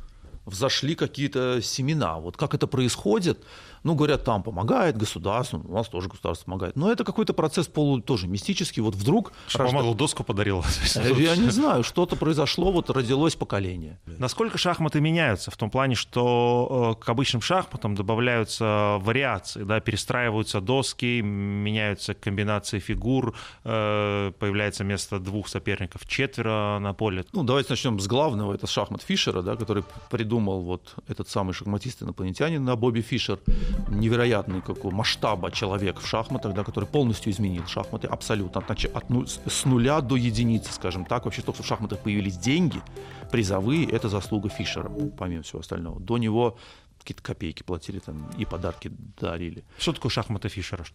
взошли какие-то семена. Вот как это происходит, ну, говорят, там помогает государство, у нас тоже государство помогает. Но это какой-то процесс полу тоже мистический. Вот вдруг... Помогал, доску подарил. Э, я не знаю, что-то произошло, вот родилось поколение. Насколько шахматы меняются? В том плане, что э, к обычным шахматам добавляются вариации, да, перестраиваются доски, меняются комбинации фигур, э, появляется вместо двух соперников четверо на поле. Ну, давайте начнем с главного. Это шахмат Фишера, да, который придумал вот этот самый шахматист-инопланетянин на Бобби Фишер невероятный какого масштаба человек в шахматах, да, который полностью изменил шахматы абсолютно от, от, ну, с нуля до единицы, скажем так. Вообще то, что в шахматах появились деньги, призовые, это заслуга Фишера, помимо всего остального. До него какие-то копейки платили там и подарки дарили. Что такое шахматы Фишера?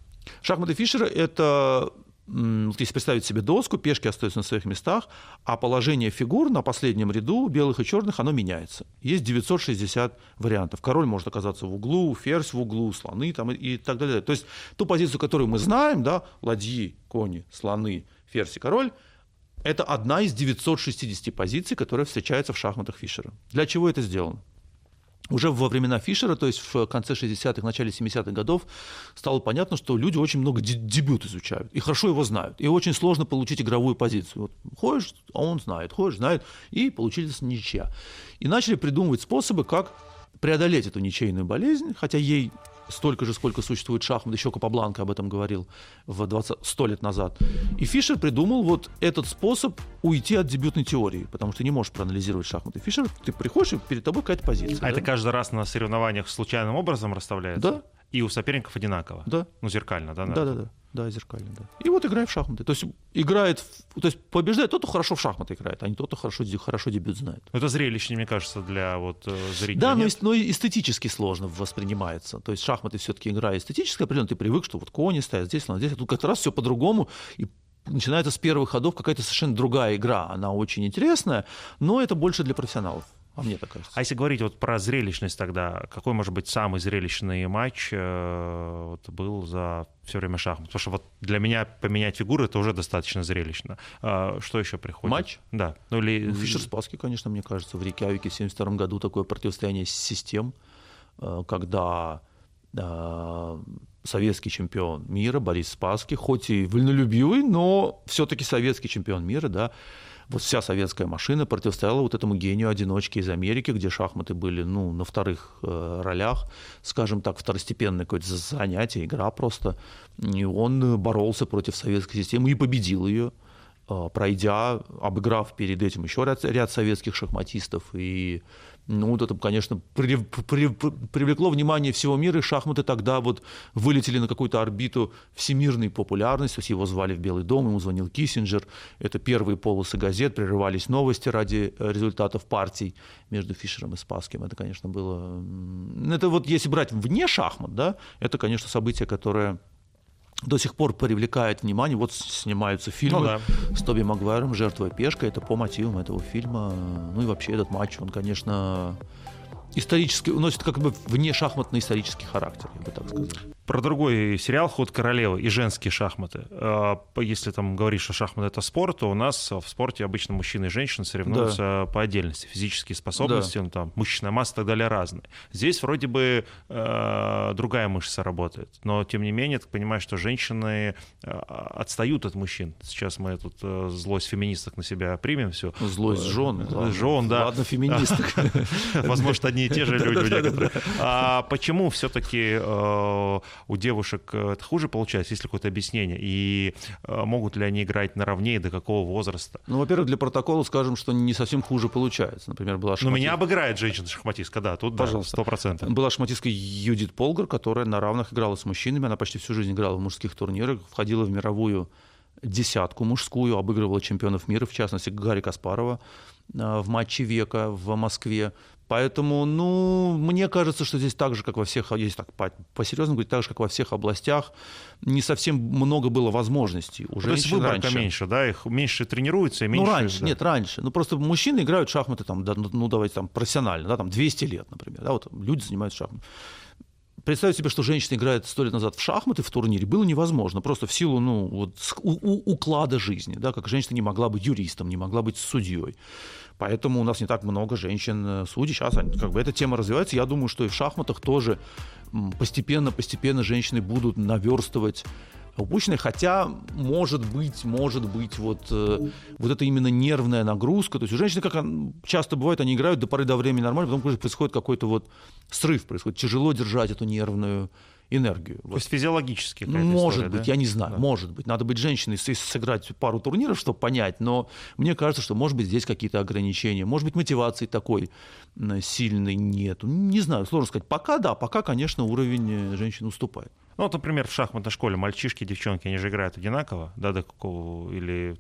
Шахматы Фишера – это вот если представить себе доску, пешки остаются на своих местах, а положение фигур на последнем ряду, белых и черных, оно меняется. Есть 960 вариантов. Король может оказаться в углу, ферзь в углу, слоны там, и, так далее. То есть ту позицию, которую мы знаем, да, ладьи, кони, слоны, ферзь и король, это одна из 960 позиций, которая встречается в шахматах Фишера. Для чего это сделано? Уже во времена Фишера, то есть в конце 60-х, начале 70-х годов, стало понятно, что люди очень много дебют изучают и хорошо его знают. И очень сложно получить игровую позицию. Вот ходишь, а он знает, ходишь, знает, и получились ничья. И начали придумывать способы, как преодолеть эту ничейную болезнь, хотя ей столько же, сколько существует шахмат, еще Капабланка об этом говорил в 20, 100 лет назад. И Фишер придумал вот этот способ уйти от дебютной теории, потому что ты не можешь проанализировать шахматы. Фишер, ты приходишь, и перед тобой какая-то позиция. А да? это каждый раз на соревнованиях случайным образом расставляется? Да. И у соперников одинаково? Да. Ну, зеркально, да? Да, да, да. Да, зеркально, да. И вот играет в шахматы. То есть играет, то есть побеждает тот, кто хорошо в шахматы играет, а не тот, кто хорошо, хорошо дебют знает. Это зрелище, мне кажется, для вот э, зрителей. Да, но, но эстетически сложно воспринимается. То есть шахматы все-таки игра эстетическая, определенно ты привык, что вот кони стоят здесь, здесь, а тут как раз все по-другому, и начинается с первых ходов какая-то совершенно другая игра. Она очень интересная, но это больше для профессионалов. А мне так кажется. А если говорить вот про зрелищность тогда, какой может быть самый зрелищный матч э, вот, был за все время шахмат? Потому что вот для меня поменять фигуры это уже достаточно зрелищно. А, что еще приходит? Матч? Да. Ну, или... Ну, Фишер Спаски, конечно, мне кажется, в Рейкявике в 1972 году такое противостояние систем, э, когда э, советский чемпион мира Борис Спасский, хоть и вольнолюбивый, но все-таки советский чемпион мира, да, вот вся советская машина противостояла вот этому гению одиночки из Америки, где шахматы были, ну, на вторых э, ролях, скажем так, второстепенное какое-то занятие, игра просто. И он боролся против советской системы и победил ее. Э, пройдя, обыграв перед этим еще ряд, ряд советских шахматистов. И ну, вот это, конечно, при, при, привлекло внимание всего мира, и шахматы тогда вот вылетели на какую-то орбиту всемирной популярности, то есть его звали в Белый дом, ему звонил Киссинджер, это первые полосы газет, прерывались новости ради э, результатов партий между Фишером и Спасским. Это, конечно, было... Это вот если брать вне шахмат, да, это, конечно, событие, которое до сих пор привлекает внимание. Вот снимаются фильмы ну, да. с Тоби Магуайром «Жертва пешка». Это по мотивам этого фильма. Ну и вообще этот матч, он, конечно, исторически, носит как бы вне шахматный исторический характер, я бы так сказал про другой сериал «Ход королевы» и женские шахматы. А, если там говоришь, что шахматы — это спорт, то у нас в спорте обычно мужчины и женщины соревнуются да. по отдельности. Физические способности, да. ну, там, мышечная масса и так далее разные. Здесь вроде бы э, другая мышца работает, но тем не менее, ты понимаешь, что женщины э, отстают от мужчин. Сейчас мы тут э, злость феминисток на себя примем все. Ну, злость жен. Жен, да. Ладно, феминисток. [LAUGHS] Возможно, одни и те же [LAUGHS] люди у некоторых. А почему все-таки у девушек э, это хуже получается, есть ли какое-то объяснение? И э, могут ли они играть наравне и до какого возраста? Ну, во-первых, для протокола скажем, что не совсем хуже получается. Например, была шахматистка... Но меня обыграет женщина-шахматистка, да, тут Пожалуйста. процентов. Была шахматистка Юдит Полгар, которая на равных играла с мужчинами, она почти всю жизнь играла в мужских турнирах, входила в мировую десятку мужскую, обыгрывала чемпионов мира, в частности, Гарри Каспарова э, в матче века в Москве. Поэтому, ну, мне кажется, что здесь так же, как во всех, если так по-серьезному говорить, так же, как во всех областях, не совсем много было возможностей у женщин То есть выборка раньше. меньше, да, их меньше тренируется и меньше... Ну, раньше, да. нет, раньше. Ну, просто мужчины играют в шахматы, там, да, ну, ну, давайте, там, профессионально, да, там, 200 лет, например, да, вот люди занимаются шахматами представить себе, что женщина играет сто лет назад в шахматы в турнире, было невозможно. Просто в силу ну, вот, у, у, уклада жизни. Да, как женщина не могла быть юристом, не могла быть судьей. Поэтому у нас не так много женщин-судей. Сейчас как бы эта тема развивается. Я думаю, что и в шахматах тоже постепенно-постепенно женщины будут наверстывать упущенное, хотя может быть, может быть вот, э, вот это именно нервная нагрузка, то есть у женщин, как часто бывает, они играют до поры до времени нормально, потом происходит какой-то вот срыв, происходит. Тяжело держать эту нервную энергию. То вот. есть физиологически Может история, быть, да? я не знаю, да. может быть. Надо быть женщиной, сыграть пару турниров, чтобы понять, но мне кажется, что может быть здесь какие-то ограничения, может быть мотивации такой сильной нет. Не знаю, сложно сказать. Пока да, пока, конечно, уровень э, женщин уступает. Ну, вот, например, в шахматной школе мальчишки и девчонки, они же играют одинаково, да, до какого, или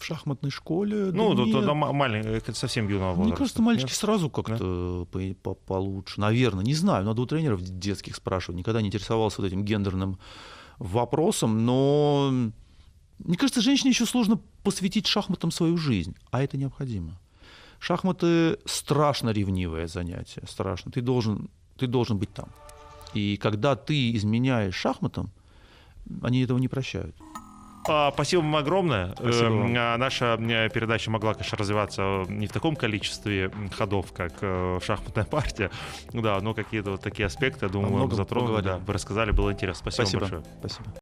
в шахматной школе. Ну, да, да, да, маленький, совсем юного возраста. Мне кажется, мальчики нет? сразу как-то да? получше. Наверное, не знаю, надо у тренеров детских спрашивать. Никогда не интересовался вот этим гендерным вопросом, но Мне кажется, женщине еще сложно посвятить шахматам свою жизнь, а это необходимо. Шахматы страшно ревнивое занятие, страшно. Ты должен, ты должен быть там. И когда ты изменяешь шахматам, они этого не прощают. А, спасибо вам огромное. Спасибо вам. Эм, а, Наша э, передача могла, конечно, развиваться не в таком количестве ходов, как э, шахматная [LAUGHS] партия, да, но какие-то вот такие аспекты, я думаю, затронули, да, вы рассказали, было интересно. Спасибо, Спасибо. вам большое. Спасибо.